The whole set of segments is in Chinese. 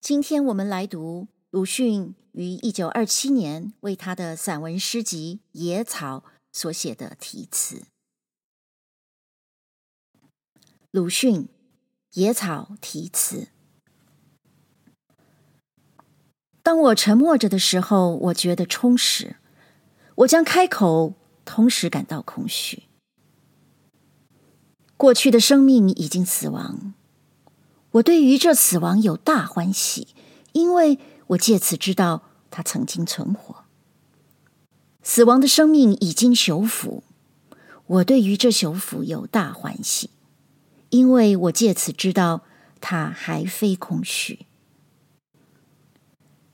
今天我们来读鲁迅于一九二七年为他的散文诗集《野草》所写的题词。鲁迅《野草》题词：当我沉默着的时候，我觉得充实；我将开口，同时感到空虚。过去的生命已经死亡。我对于这死亡有大欢喜，因为我借此知道他曾经存活。死亡的生命已经朽腐，我对于这朽腐有大欢喜，因为我借此知道他还非空虚。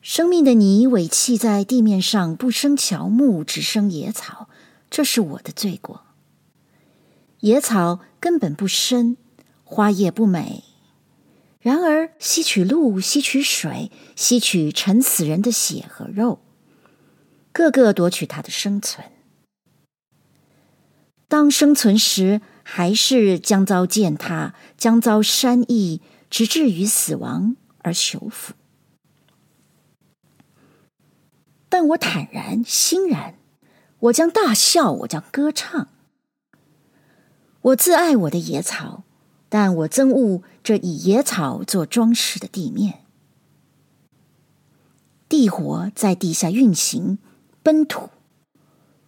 生命的泥委弃在地面上，不生乔木，只生野草，这是我的罪过。野草根本不深，花叶不美。然而，吸取露，吸取水，吸取沉死人的血和肉，个个夺取它的生存。当生存时，还是将遭践踏，将遭删羿，直至于死亡而朽腐。但我坦然欣然，我将大笑，我将歌唱。我自爱我的野草。但我憎恶这以野草做装饰的地面。地火在地下运行，奔吐；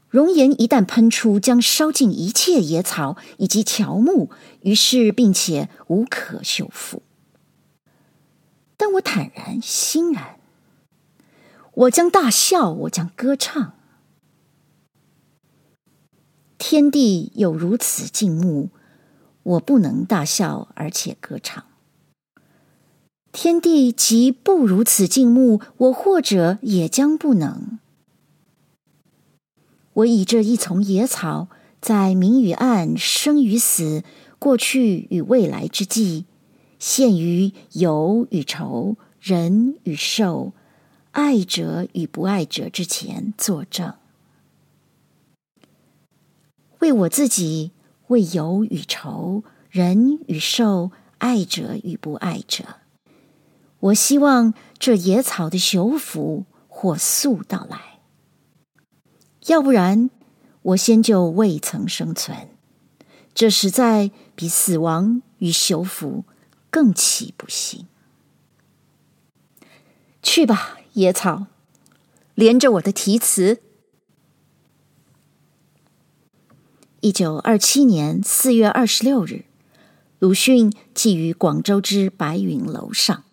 熔岩一旦喷出，将烧尽一切野草以及乔木，于是并且无可修复。但我坦然欣然，我将大笑，我将歌唱。天地有如此静穆。我不能大笑，而且歌唱。天地即不如此静穆，我或者也将不能。我以这一丛野草，在明与暗、生与死、过去与未来之际，陷于有与愁、人与兽、爱者与不爱者之前作证，为我自己。为有与愁、人与兽、爱者与不爱者，我希望这野草的朽腐火速到来。要不然，我先就未曾生存。这实在比死亡与朽腐更岂不幸？去吧，野草，连着我的题词。一九二七年四月二十六日，鲁迅寄于广州之白云楼上。